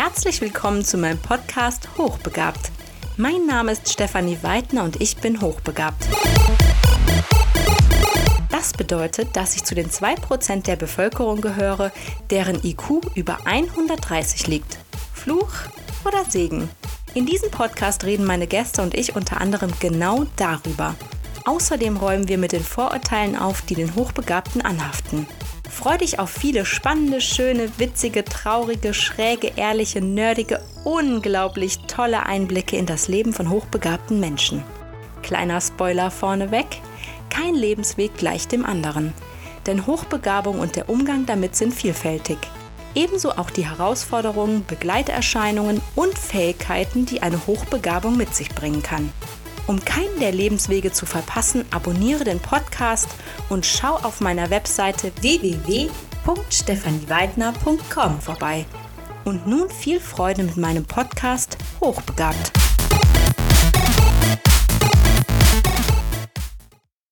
Herzlich willkommen zu meinem Podcast Hochbegabt. Mein Name ist Stefanie Weidner und ich bin hochbegabt. Das bedeutet, dass ich zu den 2% der Bevölkerung gehöre, deren IQ über 130 liegt. Fluch oder Segen? In diesem Podcast reden meine Gäste und ich unter anderem genau darüber. Außerdem räumen wir mit den Vorurteilen auf, die den Hochbegabten anhaften. Freu dich auf viele spannende, schöne, witzige, traurige, schräge, ehrliche, nerdige, unglaublich tolle Einblicke in das Leben von hochbegabten Menschen. Kleiner Spoiler vorneweg, kein Lebensweg gleicht dem anderen. Denn Hochbegabung und der Umgang damit sind vielfältig. Ebenso auch die Herausforderungen, Begleiterscheinungen und Fähigkeiten, die eine Hochbegabung mit sich bringen kann. Um keinen der Lebenswege zu verpassen, abonniere den Podcast und schau auf meiner Webseite www.stephanieweidner.com vorbei. Und nun viel Freude mit meinem Podcast Hochbegabt.